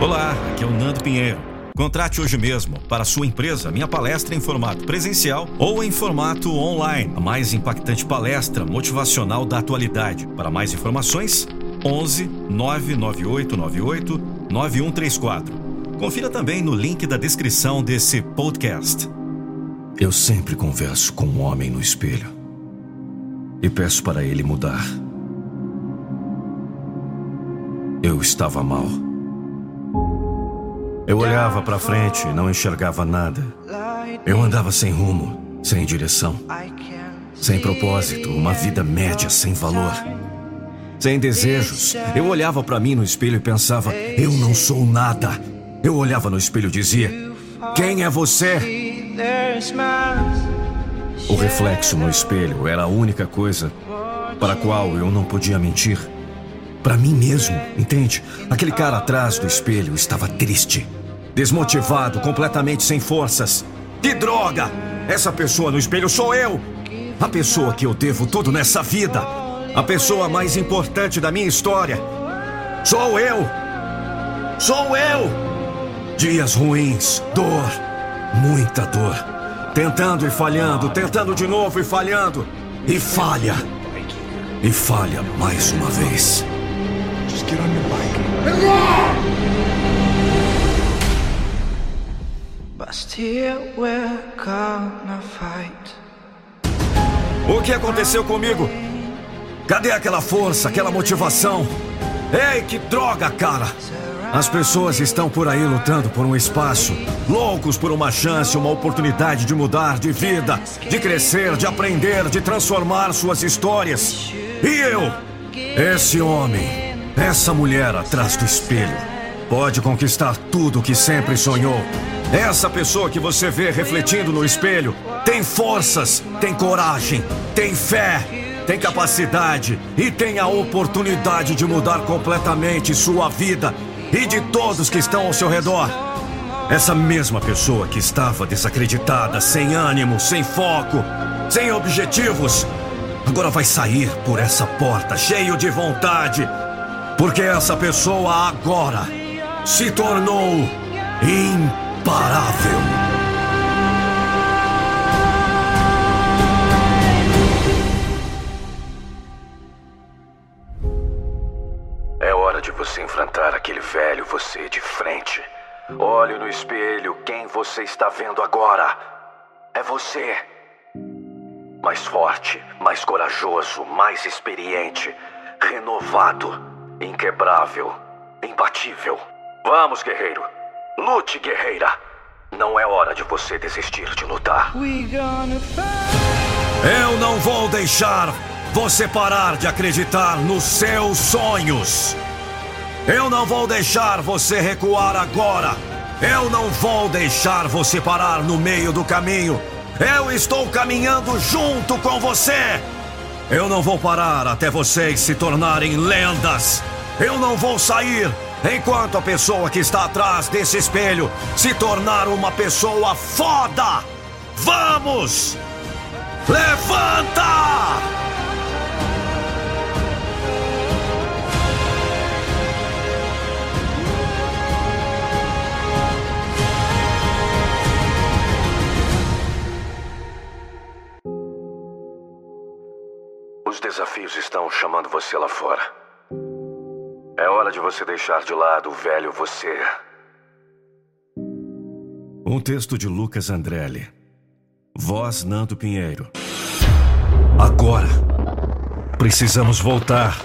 Olá, aqui é o Nando Pinheiro. Contrate hoje mesmo para sua empresa minha palestra em formato presencial ou em formato online. A mais impactante palestra motivacional da atualidade. Para mais informações, 11 99898 9134. Confira também no link da descrição desse podcast. Eu sempre converso com um homem no espelho e peço para ele mudar. Eu estava mal. Eu olhava para frente e não enxergava nada. Eu andava sem rumo, sem direção, sem propósito, uma vida média sem valor. Sem desejos. Eu olhava para mim no espelho e pensava: eu não sou nada. Eu olhava no espelho e dizia: quem é você? O reflexo no espelho era a única coisa para a qual eu não podia mentir. Para mim mesmo, entende? Aquele cara atrás do espelho estava triste. Desmotivado, completamente sem forças. Que droga! Essa pessoa no espelho sou eu! A pessoa que eu devo tudo nessa vida! A pessoa mais importante da minha história! Sou eu! Sou eu! Dias ruins, dor, muita dor. Tentando e falhando, tentando de novo e falhando. E falha. E falha mais uma vez. Just get on your bike. Fight. O que aconteceu comigo? Cadê aquela força, aquela motivação? Ei, que droga, cara! As pessoas estão por aí lutando por um espaço, loucos por uma chance, uma oportunidade de mudar de vida, de crescer, de aprender, de transformar suas histórias. E eu, esse homem, essa mulher atrás do espelho, pode conquistar tudo o que sempre sonhou. Essa pessoa que você vê refletindo no espelho tem forças, tem coragem, tem fé, tem capacidade e tem a oportunidade de mudar completamente sua vida e de todos que estão ao seu redor. Essa mesma pessoa que estava desacreditada, sem ânimo, sem foco, sem objetivos, agora vai sair por essa porta cheio de vontade, porque essa pessoa agora se tornou imparável. É hora de você enfrentar aquele velho você de frente. Olhe no espelho quem você está vendo agora. É você. Mais forte, mais corajoso, mais experiente, renovado, inquebrável, imbatível. Vamos, guerreiro. Lute, guerreira. Não é hora de você desistir de lutar. Eu não vou deixar você parar de acreditar nos seus sonhos. Eu não vou deixar você recuar agora. Eu não vou deixar você parar no meio do caminho. Eu estou caminhando junto com você. Eu não vou parar até vocês se tornarem lendas. Eu não vou sair enquanto a pessoa que está atrás desse espelho se tornar uma pessoa foda. Vamos! Levanta! Os desafios estão chamando você lá fora. É hora de você deixar de lado o velho você. Um texto de Lucas Andrelli. Voz Nando Pinheiro. Agora. Precisamos voltar.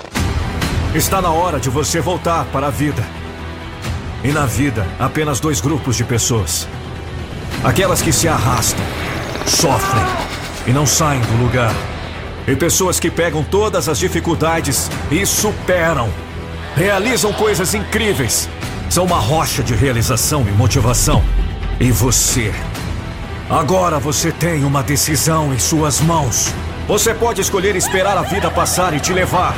Está na hora de você voltar para a vida. E na vida, apenas dois grupos de pessoas: aquelas que se arrastam, sofrem e não saem do lugar, e pessoas que pegam todas as dificuldades e superam, realizam coisas incríveis, são uma rocha de realização e motivação. E você? Agora você tem uma decisão em suas mãos. Você pode escolher esperar a vida passar e te levar,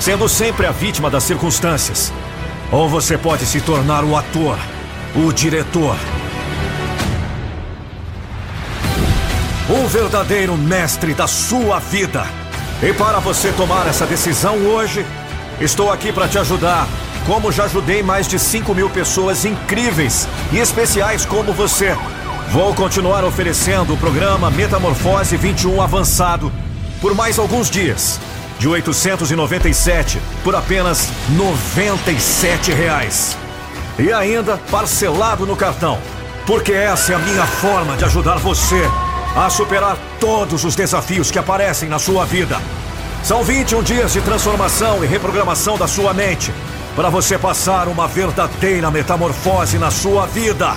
sendo sempre a vítima das circunstâncias. Ou você pode se tornar o ator, o diretor. O verdadeiro mestre da sua vida. E para você tomar essa decisão hoje, estou aqui para te ajudar como já ajudei mais de 5 mil pessoas incríveis e especiais como você. Vou continuar oferecendo o programa Metamorfose 21 Avançado por mais alguns dias. De 897 por apenas 97 reais. E ainda parcelado no cartão. Porque essa é a minha forma de ajudar você a superar todos os desafios que aparecem na sua vida. São 21 dias de transformação e reprogramação da sua mente para você passar uma verdadeira metamorfose na sua vida.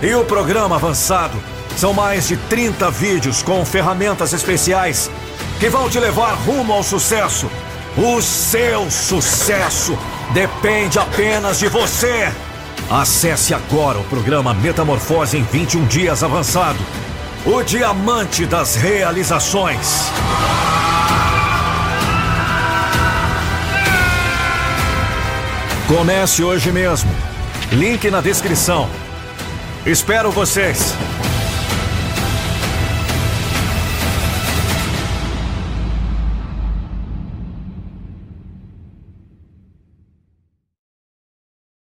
E o programa avançado são mais de 30 vídeos com ferramentas especiais que vão te levar rumo ao sucesso. O seu sucesso depende apenas de você. Acesse agora o programa Metamorfose em 21 dias avançado. O diamante das realizações. Comece hoje mesmo. Link na descrição. Espero vocês.